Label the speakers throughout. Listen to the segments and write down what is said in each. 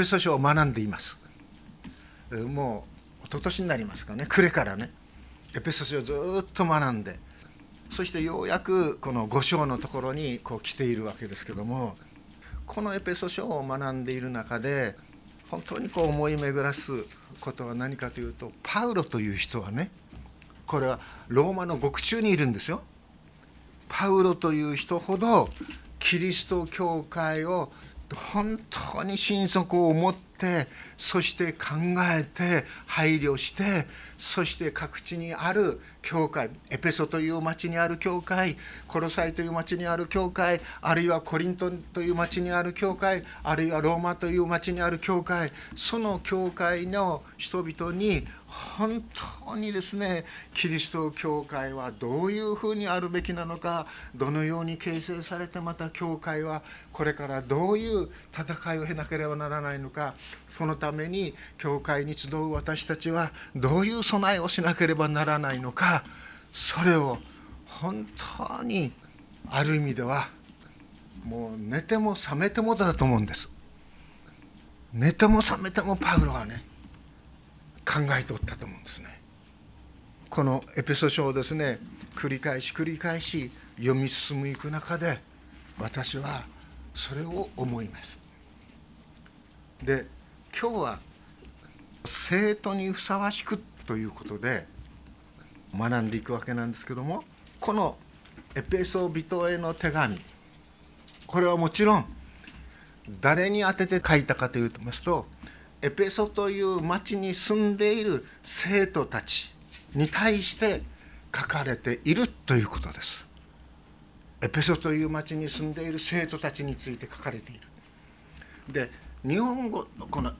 Speaker 1: ペソ書を学んでいます。もう一昨年になりますかね。暮れからね。エペソ書をずっと学んで。そしてようやくこの5章のところにこう来ているわけですけども。このエペソ書を学んでいる中で本当にこう思い巡らすことは何かというとパウロという人はねこれはローマの獄中にいるんですよ。パウロという人ほどキリスト教会を本当に心底を持ってそして考えて配慮してそして各地にある教会エペソという町にある教会コロサイという町にある教会あるいはコリントンという町にある教会あるいはローマという町にある教会その教会の人々に本当にですねキリスト教会はどういうふうにあるべきなのかどのように形成されてまた教会はこれからどういう戦いを経なければならないのかそのために教会に集う私たちはどういう備えをしなければならないのかそれを本当にある意味ではもう寝ても覚めてもだと思うんです。寝ても覚めてもパウロはね考えておったと思うんですね。このエペソ書をですね繰り返し繰り返し読み進むいく中で私はそれを思います。で今日は生徒にふさわしくということで学んでいくわけなんですけどもこのエペソ人への手紙これはもちろん誰に宛てて書いたかというとますとエペソという町に住んでいる生徒たちに対して書かれているということです。エペソという町に住んでいる生徒たちについて書かれている。で日本語この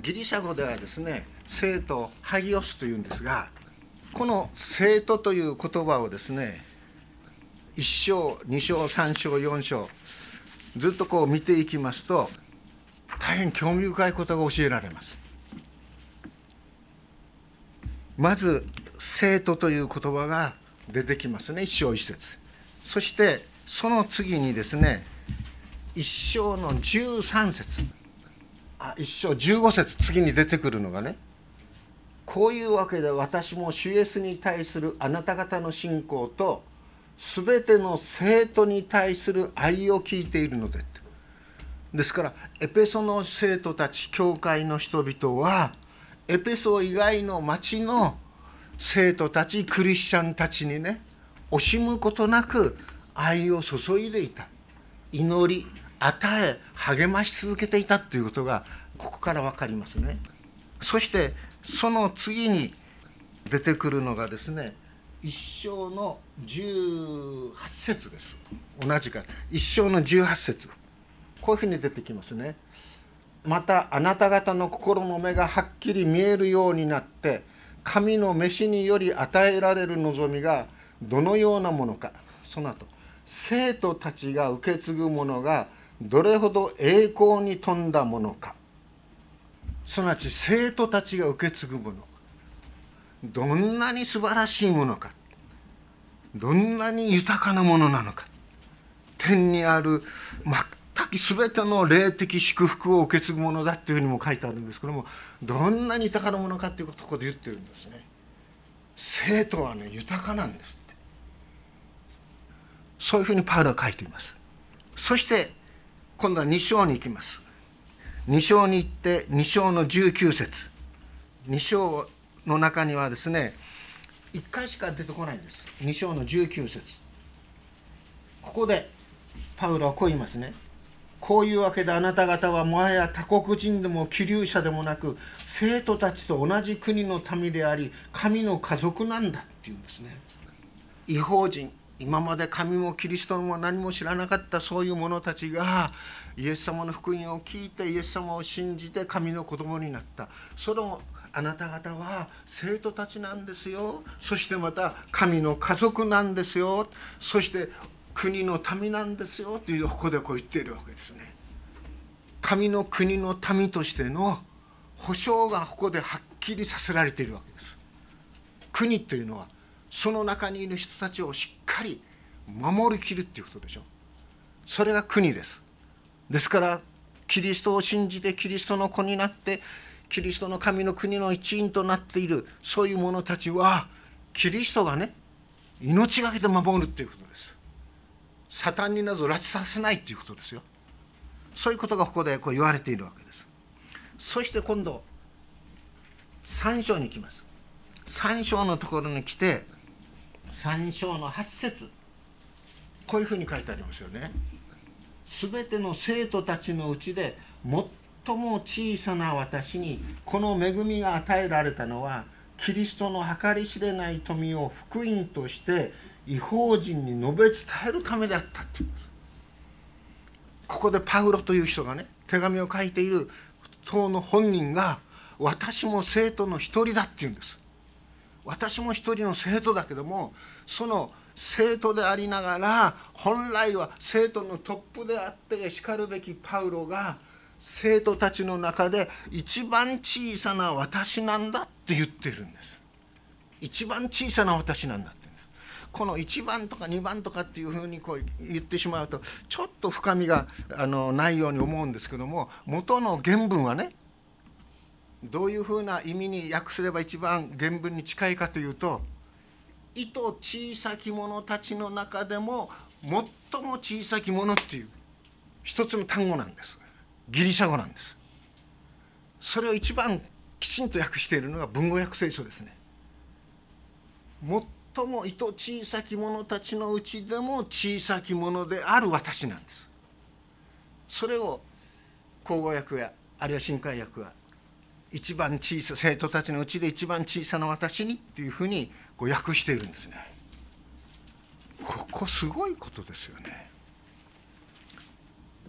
Speaker 1: ギリシャ語ではですね生徒ハギオスというんですがこの生徒という言葉をですね1章2章3章4章ずっとこう見ていきますと大変興味深いことが教えられます。まず生徒という言葉が出てきますね。一章一節。そしてその次にですね一章の13節。あ一章15節。次に出てくるのがねこういうわけで私も主イエスに対するあなた方の信仰と全ての生徒に対する愛を聞いているのでですからエペソの生徒たち教会の人々はエペソ以外の町の生徒たちクリスチャンたちにね惜しむことなく愛を注いでいた。祈り与え励まし続けていたということがここから分かりますね。そしてその次に出てくるのがですね一章の18節です。同じか。一章の18節。こういうふうに出てきますね。またあなた方の心の目がはっきり見えるようになって神の飯により与えられる望みがどのようなものか。その後生徒たちが受け継ぐものがどれほど栄光に富んだものか。すなわち生徒たちが受け継ぐもの。どんなに素晴らしいものか。どんなに豊かなものなのか。天にある全く全ての霊的祝福を受け継ぐものだっていうふうにも書いてあるんです。けどもどんなに豊かなものかっていうことここで言ってるんですね。生徒はね豊かなんですって。そういうふうにパウロは書いています。そして今度は2章に行きます。2章に行って2章の19節。2章の中にはですね1回しか出てこないんです。2章の19節。ここでパウロはこう言いますね。こういうわけであなた方はもはや他国人でも気流者でもなく生徒たちと同じ国の民であり神の家族なんだっていうんですね。違法人今まで神もキリストも何も知らなかったそういう者たちがイエス様の福音を聞いてイエス様を信じて神の子供になった。そのあなた方は生徒たちなんですよ。そしてまた神の家族なんですよ。そして国の民なんですよというここでこう言っているわけですね。神の国の民としての保証がここではっきりさせられているわけです。国というのはその中にいる人たちをしっかり守りきるっていうことでしょ。それが国です。ですからキリストを信じてキリストの子になってキリストの神の国の一員となっているそういう者たちはキリストがね命がけで守るっていうことですサタンになぞ拉致させないっていうことですよ。そういうことがここでこう言われているわけです。そして今度3章に行きます。3章のところに来て3章の8節。こういうふうに書いてありますよね。すべての生徒たちのうちで最も小さな私にこの恵みが与えられたのはキリストの計り知れない富を福音として違法人に述べ伝えるためであったっていうんです。ここでパウロという人がね手紙を書いている党の本人が私も生徒の一人だっていうんです。私も一人の生徒だけどもその生徒でありながら本来は生徒のトップであってしかるべきパウロが生徒たちの中で一番小さな私なんだって言ってるんです。一番小さな私なんだこの1番とか2番とかっていうふうにこう言ってしまうとちょっと深みがあのないように思うんですけども元の原文はねどういうふうな意味に訳すれば一番原文に近いかというと「意図小さき者たちの中でも最も小さき者」っていう一つの単語なんです。ギリシャ語なんです。それを一番きちんと訳しているのが文語訳聖書ですね。最も意図小さき者たちのうちでも小さき者である私なんですそれを口語訳やあるいは新海訳は一番小さ生徒たちのうちで一番小さな私にっていうふうにこう訳しているんですね。ここすごいことですよね。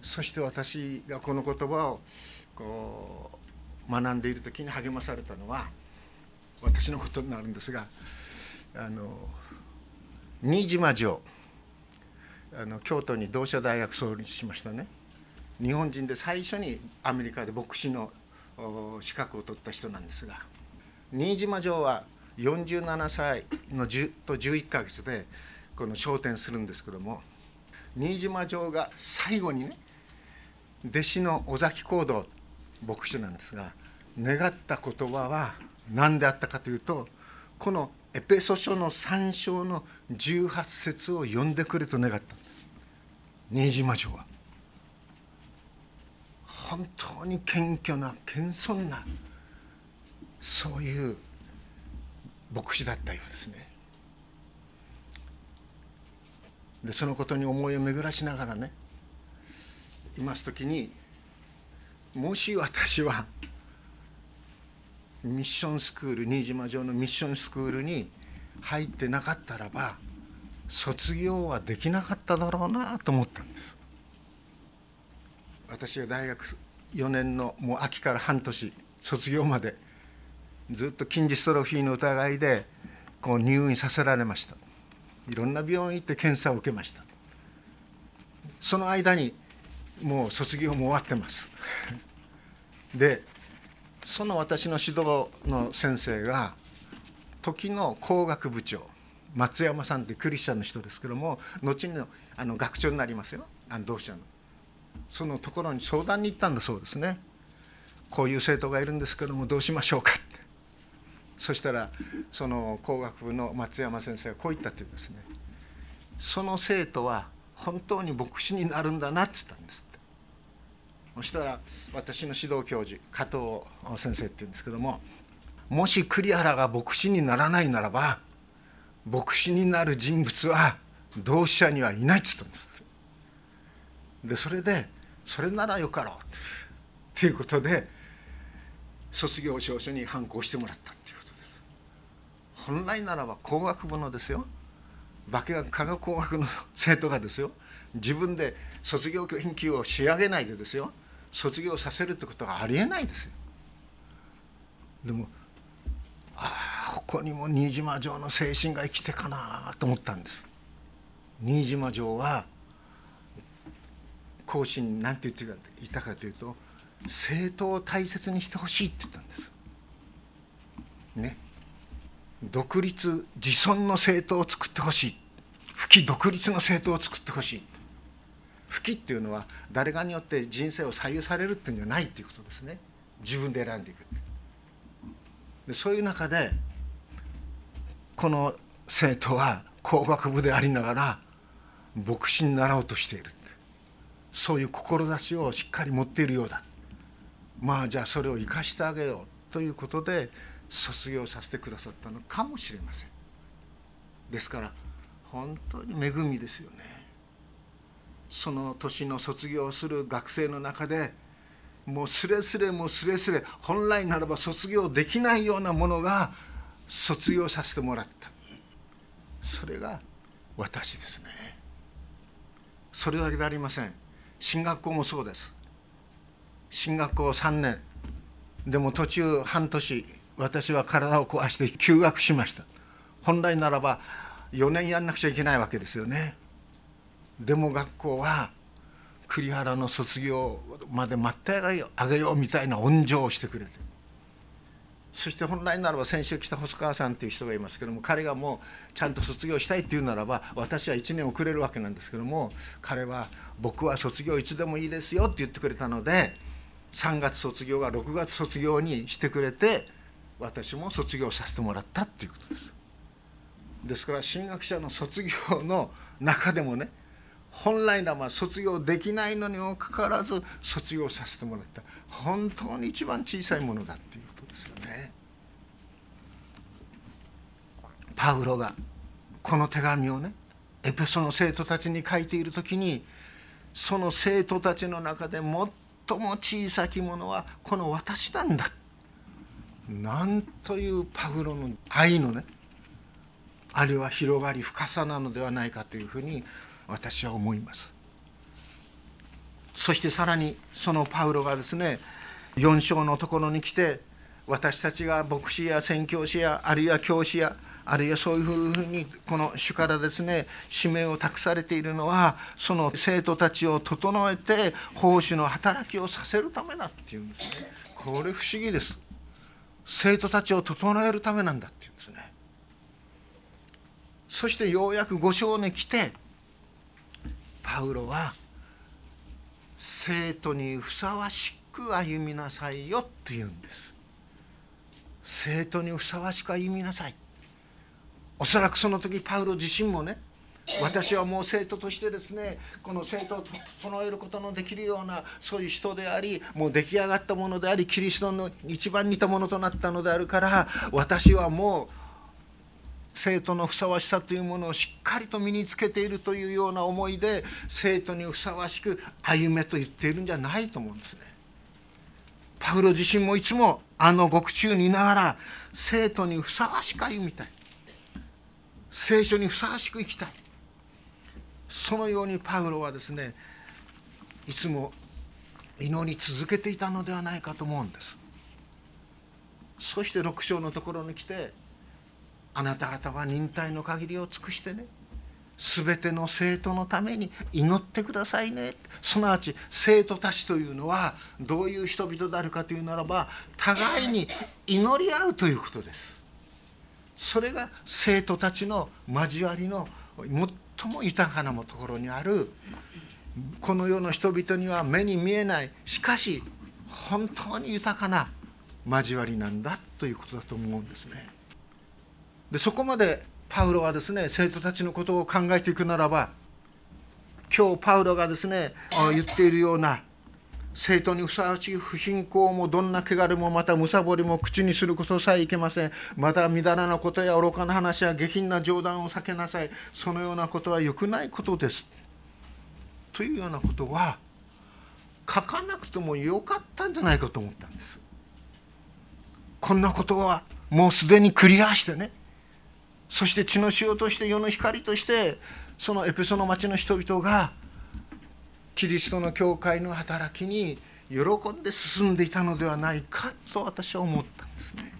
Speaker 1: そして私がこの言葉をこう学んでいる時に励まされたのは私のことになるんですがあの新島城。あの京都に同志社大学創立しましたね。日本人で最初にアメリカで牧師の資格を取った人なんですが。新島城は47歳の10と11ヶ月でこの昇天するんですけども。新島城が最後にね弟子の尾崎行動牧師なんですが願った言葉は何であったかというとこのエペソ書の3章の18節を読んでくれと願った新島城は。本当に謙虚な謙遜なそういう牧師だったようですね。でそのことに思いを巡らしながらねいます時にもし私はミッションスクール新島城のミッションスクールに入ってなかったらば卒業はできなかっただろうなと思ったんです。私は大学4年のもう秋から半年卒業までずっと筋ジストロフィーの疑いでこう入院させられました。いろんな病院行って検査を受けました。その間にもう卒業も終わってます。でその私の指導の先生が時の工学部長松山さんってクリスチャンの人ですけども後にあの学長になりますよ。あの同志社の。そのところに相談に行ったんだそうですね。こういう生徒がいるんですけどもどうしましょうかって。そしたらその工学部の松山先生がこう言ったって言うんですね。その生徒は本当に牧師になるんだなって言ったんです。そしたら私の指導教授加藤先生って言うんですけどももし栗原が牧師にならないならば牧師になる人物は同志社にはいないって言ったんですでそれでそれならよかろうっていうことで卒業証書に反抗してもらったっていうことです。本来ならば工学部のですよ。化学化学工学の生徒がですよ。自分で卒業研究を仕上げないでですよ。卒業させるってことはありえないですよでもああここにも新島城の精神が生きてかなと思ったんです新島城は講師に何て言っていたかというと政党を大切にしてほしいって言ったんです。ね。独立自尊の政党を作ってほしい不起独立の政党を作ってほしい吹きっていうのは誰かによって人生を左右されるっていうんじゃないっていうことですね。自分で選んでいくでそういう中でこの生徒は工学部でありながら牧師になろうとしているそういう志をしっかり持っているようだ。まあじゃあそれを生かしてあげようということで卒業させてくださったのかもしれません。ですから本当に恵みですよね。その年の卒業する学生の中でもうすれすれもうすれすれ本来ならば卒業できないようなものが卒業させてもらった。それが私ですね。それだけでありません。進学校もそうです。進学校3年。でも途中半年私は体を壊して休学しました。本来ならば4年やんなくちゃいけないわけですよね。でも学校は栗原の卒業まで待ってあげようみたいな恩情をしてくれてそして本来ならば先週来た細川さんという人がいますけども彼がもうちゃんと卒業したいっていうならば私は1年遅れるわけなんですけども彼は僕は卒業いつでもいいですよって言ってくれたので3月卒業が6月卒業にしてくれて私も卒業させてもらったっていうことです。ですから進学者の卒業の中でもね本来なら卒業できないのにもかかわらず卒業させてもらった本当に一番小さいものだっていうことですよね。パウロがこの手紙をねエペソの生徒たちに書いている時にその生徒たちの中で最も小さきものはこの私なんだなんというパウロの愛のねあるいは広がり深さなのではないかというふうに私は思います。そしてさらにそのパウロがですね4章のところに来て私たちが牧師や宣教師やあるいは教師やあるいはそういうふうにこの主からですね使命を託されているのはその生徒たちを整えて奉仕の働きをさせるためだっていうんですね。これ不思議です。生徒たちを整えるためなんだっていうんですね。そしてようやく5章に来てパウロは生徒にふさわしく歩みなさいよって言うんです。生徒にふさわしく歩みなさい。おそらくその時パウロ自身もね私はもう生徒としてですねこの生徒を整えることのできるようなそういう人でありもう出来上がったものでありキリストの一番似たものとなったのであるから私はもう生徒のふさわしさというものをしっかりと身につけているというような思いで生徒にふさわしく歩めと言っているんじゃないと思うんですね。パウロ自身もいつもあの獄中にいながら生徒にふさわしく歩みたい。聖書にふさわしく生きたい。そのようにパウロはですねいつも祈り続けていたのではないかと思うんです。そして6章のところに来てあなた方は忍耐の限りを尽くしてね全ての生徒のために祈ってくださいね。すなわち生徒たちというのはどういう人々であるかというならば互いに祈り合うということです。それが生徒たちの交わりの最も豊かなところにある。この世の人々には目に見えない。しかし本当に豊かな交わりなんだということだと思うんですね。でそこまでパウロはですね生徒たちのことを考えていくならば今日パウロがですね言っているような生徒にふさわしい不貧困もどんな汚れもまたむさぼりも口にすることさえいけません。またみだらなことや愚かな話や下品な冗談を避けなさい。そのようなことは良くないことです。というようなことは書かなくてもよかったんじゃないかと思ったんです。こんなことはもうすでにクリアしてねそして血の潮として世の光としてそのエペソの町の人々がキリストの教会の働きに喜んで進んでいたのではないかと私は思ったんですね。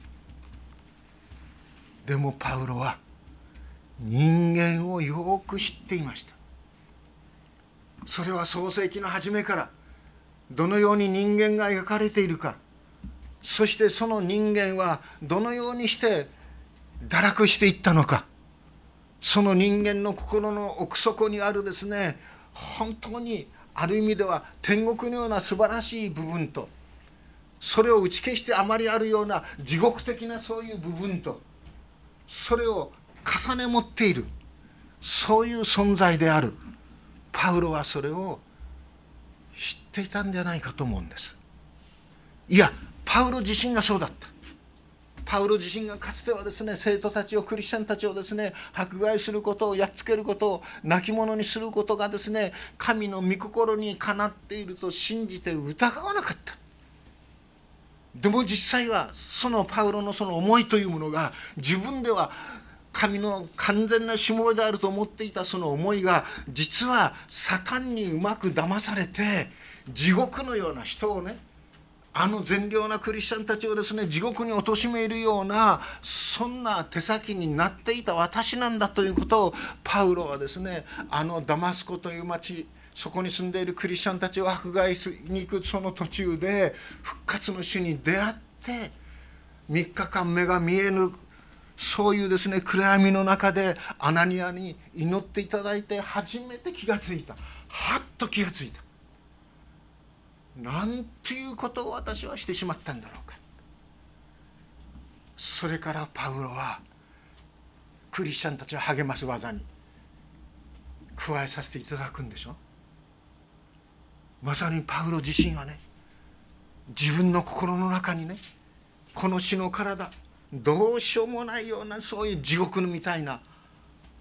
Speaker 1: でもパウロは人間をよく知っていました。それは創世紀の初めからどのように人間が描かれているかそしてその人間はどのようにして堕落していったのか。その人間の心の奥底にあるですね本当にある意味では天国のような素晴らしい部分とそれを打ち消してあまりあるような地獄的なそういう部分とそれを重ね持っているそういう存在である。パウロはそれを知っていたんじゃないかと思うんです。いやパウロ自身がそうだった。パウロ自身がかつてはですね生徒たちをクリスチャンたちをですね迫害することをやっつけることを亡き者にすることがですね神の御心にかなっていると信じて疑わなかった。でも実際はそのパウロのその思いというものが自分では神の完全なしもべであると思っていたその思いが実はサタンにうまく騙されて地獄のような人をねあの善良なクリスチャンたちをですね地獄に貶めるようなそんな手先になっていた私なんだということをパウロはですねあのダマスコという町そこに住んでいるクリスチャンたちを迫害しに行くその途中で復活の主に出会って3日間目が見えぬそういうですね暗闇の中でアナニアに祈っていただいて初めて気がついた。はっと気がついた。なんていうことを私はしてしまったんだろうか。それからパウロはクリスチャンたちを励ます技に加えさせていただくんでしょ。まさにパウロ自身はね自分の心の中にねこの死の体どうしようもないようなそういう地獄みたいな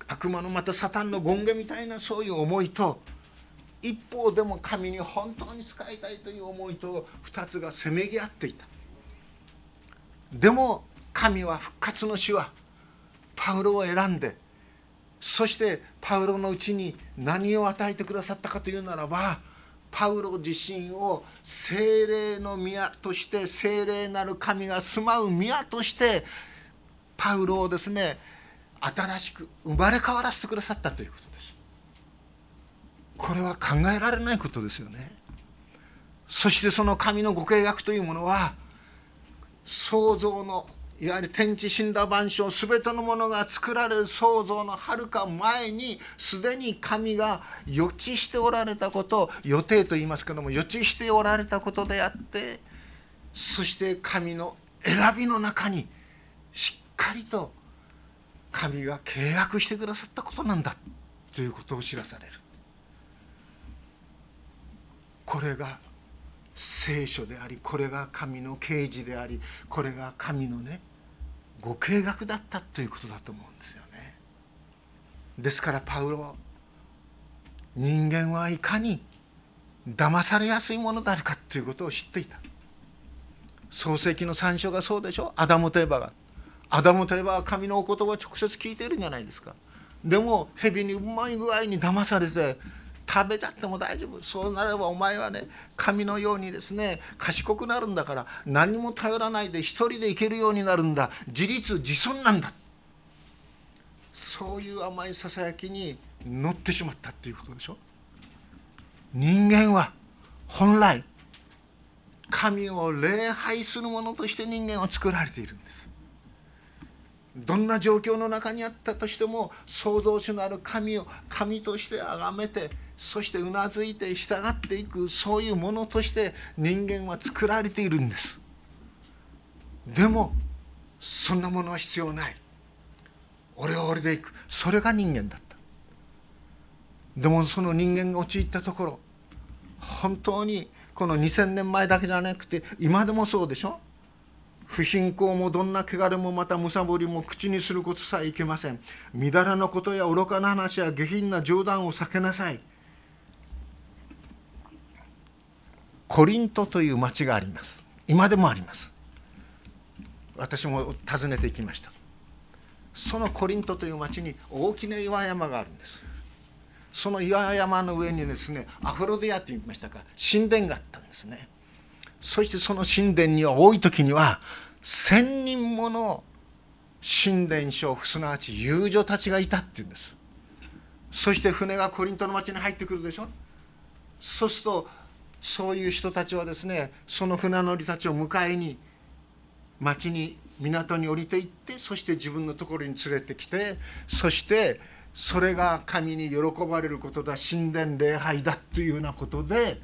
Speaker 1: 悪魔のまたサタンの権限みたいなそういう思いと一方でも神に本当に仕えたいという思いと2つがせめぎ合っていた。でも神は復活の死はパウロを選んでそしてパウロのうちに何を与えてくださったかというならばパウロ自身を精霊の宮として精霊なる神が住まう宮としてパウロをですね新しく生まれ変わらせてくださったということです。これは考えられないことですよね。そしてその神のご計画というものは創造のいわゆる天地死んだ万象全てのものが作られる創造のはるか前にすでに神が予知しておられたこと予定と言いますけども予知しておられたことであってそして神の選びの中にしっかりと神が契約してくださったことなんだということを知らされる。これが聖書でありこれが神の啓示でありこれが神のねご計画だったということだと思うんですよね。ですからパウロ人間はいかに騙されやすいものであるかということを知っていた。創世記の三章がそうでしょアダムとエバが。アダムとエバは神のお言葉を直接聞いているんじゃないですか。でも蛇にうまい具合に騙されて食べちゃっても大丈夫。そうなればお前はね神のようにですね賢くなるんだから何も頼らないで一人で行けるようになるんだ。自立自尊なんだ。そういう甘いささやきに乗ってしまったっていうことでしょ。人間は本来神を礼拝するものとして人間は作られているんです。どんな状況の中にあったとしても創造主なる神を神として崇めてそしてうなずいて従っていくそういうものとして人間は作られているんです。でもそんなものは必要ない。俺は俺でいく。それが人間だった。でもその人間が陥ったところ本当にこの2,000年前だけじゃなくて今でもそうでしょ？不貧困もどんな汚れもまたむさぼりも口にすることさえいけません。みだらなことや愚かな話や下品な冗談を避けなさい。コリントという町があります。今でもあります。私も訪ねていきました。そのコリントという町に大きな岩山があるんです。その岩山の上にですねアフロディアって言いましたか神殿があったんですね。そしてその神殿には多い時には1,000人もの神殿娼婦すなわち遊女たちがいたっていうんです。そして船がコリントの町に入ってくるでしょ。そうするとそういう人たちはですねその船乗りたちを迎えに町に港に降りていってそして自分のところに連れてきてそしてそれが神に喜ばれることだ神殿礼拝だというようなことで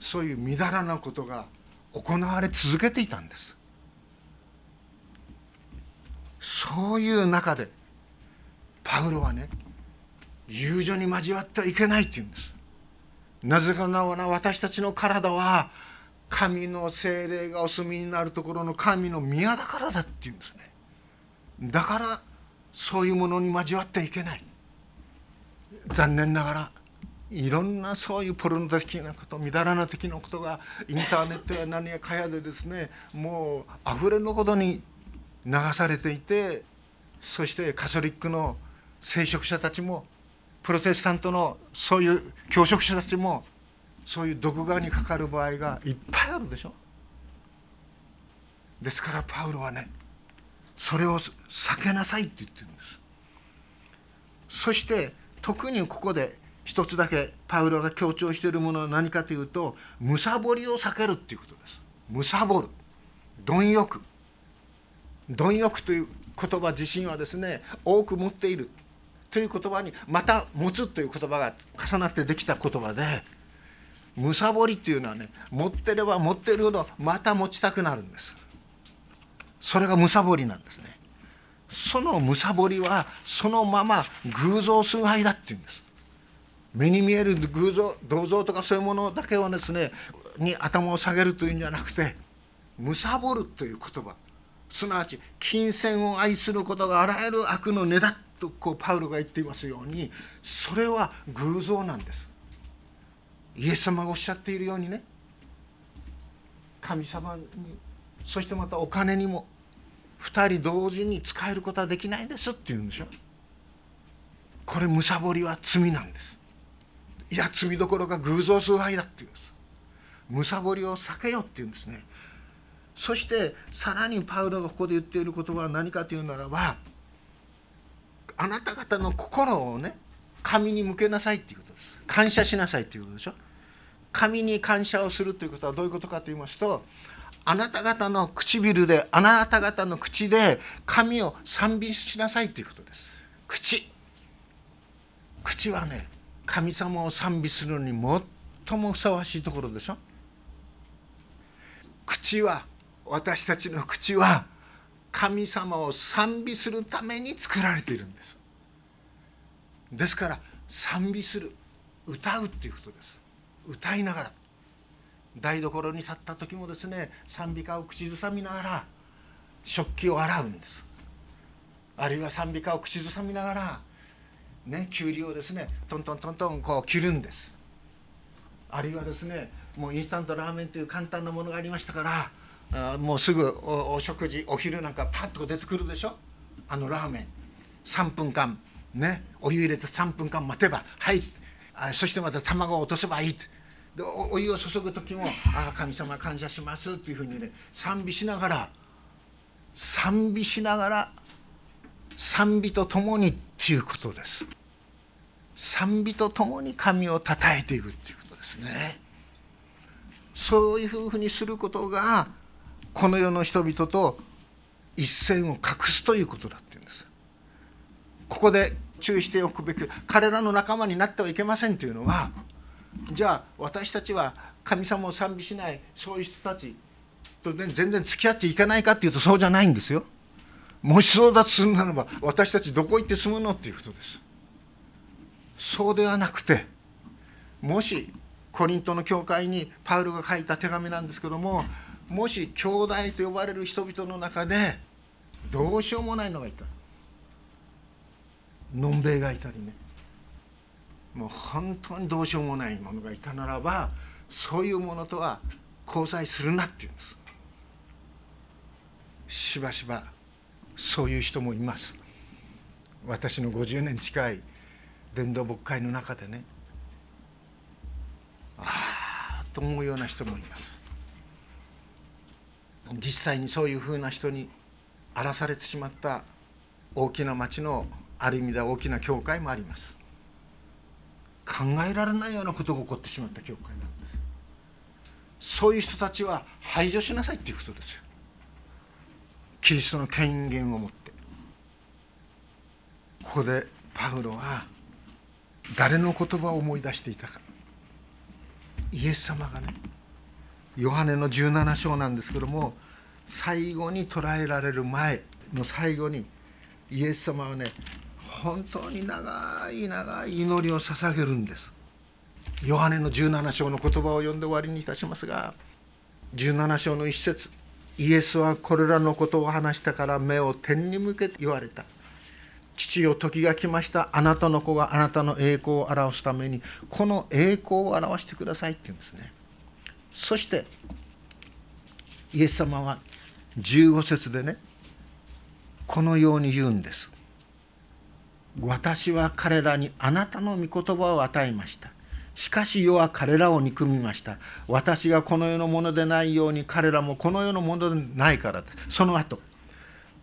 Speaker 1: そういうみだらなことが行われ続けていたんです。そういう中でパウロはね友情に交わってはいけないって言うんです。なぜかな私たちの体は神の精霊がお住みになるところの神の宮だからだって言うんですね。だからそういうものに交わってはいけない。残念ながらいろんなそういうポルノ的なことみだらな的なことがインターネットや何やかやでですねもう溢れのほどに流されていてそしてカソリックの聖職者たちもプロテスタントのそういう教職者たちもそういう毒牙にかかる場合がいっぱいあるでしょ。ですからパウロはねそれを避けなさいって言ってるんです。そして特にここで一つだけパウロが強調しているものは何かというとむさぼりを避けるっていうことです。むさぼる。貪欲。貪欲という言葉自身はですね多く持っている。という言葉にまた持つという言葉が重なってできた言葉でむさぼりっていうのはね持ってれば持ってるほどまた持ちたくなるんです。それがむさぼりなんですね。そのむさぼりはそのまま偶像崇拝だっていうんです。目に見える偶像銅像とかそういうものだけをですねに頭を下げるというんじゃなくてむさぼるという言葉。すなわち金銭を愛することがあらゆる悪の根だとこうパウロが言っていますようにそれは偶像なんです。イエス様がおっしゃっているようにね。神様にそしてまたお金にも2人同時に使えることはできないんですって言うんでしょこれむさぼりは罪なんです。いや罪どころか偶像崇拝だって言うんです。むさぼりを避けようって言うんですね。そしてさらにパウロがここで言っている言葉は何かというならばあなた方の心をね神に向けなさいっていうことです。感謝しなさいっていうことでしょ。神に感謝をするということはどういうことかと言いますとあなた方の唇であなた方の口で神を賛美しなさいということです。口。口はね神様を賛美するのに最もふさわしいところでしょ。口は私たちの口は神様を賛美するために作られているんです。ですから賛美する歌うっていうことです。歌いながら。台所に立った時もですね賛美歌を口ずさみながら食器を洗うんです。あるいは賛美歌を口ずさみながらねきゅうりをですねトントントントンこう切るんです。あるいはですねもうインスタントラーメンという簡単なものがありましたからあもうすぐお食事お昼なんかパッと出てくるでしょ？あのラーメン。3分間。ね？お湯入れて3分間待てばはい。あそしてまた卵を落とせばいい。でお湯を注ぐ時も「ああ神様感謝します」っていうふうにね賛美しながら賛美しながら賛美とともにっていうことです。賛美とともに神をたたえていくっていうことですね。そういうふうにすることがこの世の人々と一線を画すということだっていうんです。ここで注意しておくべき彼らの仲間になってはいけませんというのはじゃあ私たちは神様を賛美しないそういう人たちと、ね、全然付き合っていかないかっていうとそうじゃないんですよ。もしそうだとするならば私たちどこ行って住むのっていうことです。そうではなくてもしコリントの教会にパウロが書いた手紙なんですけどももし兄弟と呼ばれる人々の中でどうしようもないのがいた。のんべいがいたりね。もう本当にどうしようもないものがいたならばそういうものとは交際するなっていうんです。しばしばそういう人もいます。私の50年近い伝道牧会の中でねああと思うような人もいます。実際にそういうふうな人に荒らされてしまった大きな町のある意味では大きな教会もあります。考えられないようなことが起こってしまった教会なんです。そういう人たちは排除しなさいっていうことですよ。キリストの権限を持って。ここでパウロは誰の言葉を思い出していたか。イエス様がねヨハネの17章なんですけども最後に捕らえられる前の最後にイエス様はね本当に長い長い祈りを捧げるんです。ヨハネの17章の言葉を読んで終わりにいたしますが17章の一節イエスはこれらのことを話したから目を天に向けて言われた。父よ時が来ました。あなたの子があなたの栄光を表すためにこの栄光を表してくださいって言うんですね。そしてイエス様は15節でねこのように言うんです。私は彼らにあなたの御言葉を与えました。しかし世は彼らを憎みました。私がこの世のものでないように彼らもこの世のものでないから。ですその後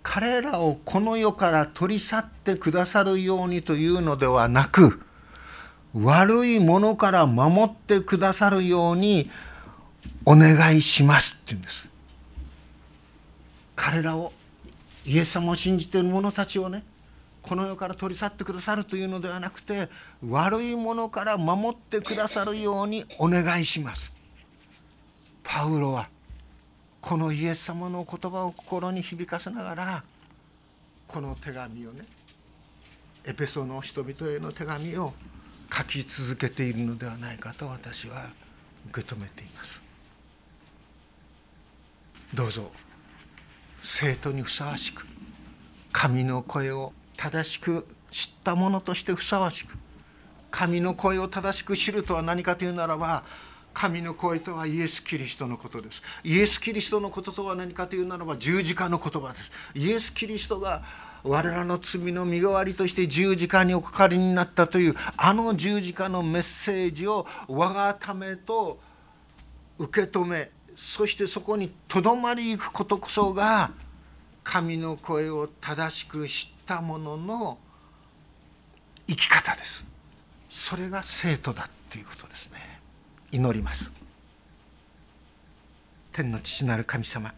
Speaker 1: 彼らをこの世から取り去ってくださるようにというのではなく悪いものから守ってくださるようにお願いしますって言うんです。彼らをイエス様を信じている者たちをねこの世から取り去ってくださるというのではなくて悪いものから守ってくださるようにお願いします。パウロはこのイエス様の言葉を心に響かせながらこの手紙をねエペソの人々への手紙を書き続けているのではないかと私は受け止めています。どうぞ。生徒にふさわしく神の声を正しく知ったものとしてふさわしく神の声を正しく知るとは何かというならば神の声とはイエス・キリストのことです。イエス・キリストのこととは何かというならば十字架の言葉です。イエス・キリストが我らの罪の身代わりとして十字架におかかりになったというあの十字架のメッセージを我がためと受け止めそしてそこにとどまりいくことこそが神の声を正しく知った者の生き方です。それが生徒だっていうことですね。祈ります。天の父なる神様。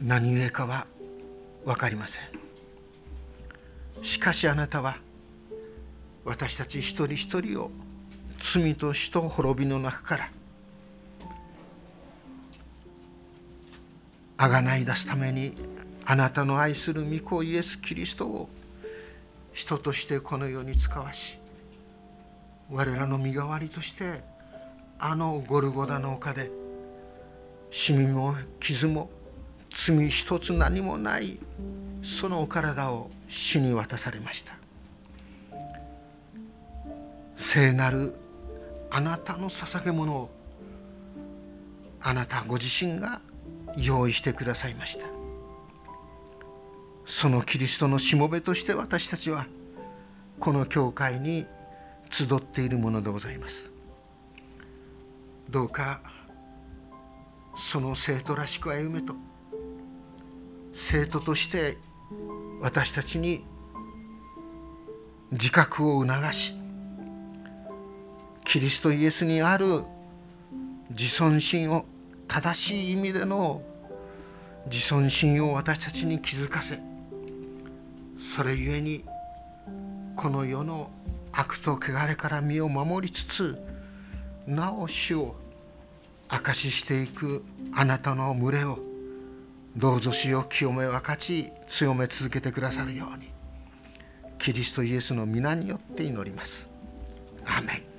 Speaker 1: 何故かは分かりません。しかしあなたは私たち一人一人を罪と死と滅びの中からあがない出すためにあなたの愛する御子イエス・キリストを人としてこの世に使わし我らの身代わりとしてあのゴルゴダの丘でシミも傷も罪一つ何もないそのお体を死に渡されました。聖なるあなたの捧げ物をあなたご自身が用意してくださいました。そのキリストのしもべとして私たちはこの教会に集っているものでございます。どうかその生徒らしく歩めと生徒として私たちに自覚を促しキリストイエスにある自尊心を正しい意味での自尊心を私たちに気づかせそれゆえにこの世の悪と汚れから身を守りつつなお主を証ししていくあなたの群れをどうぞ死を清め分かち強め続けてくださるようにキリストイエスの皆によって祈ります。アメン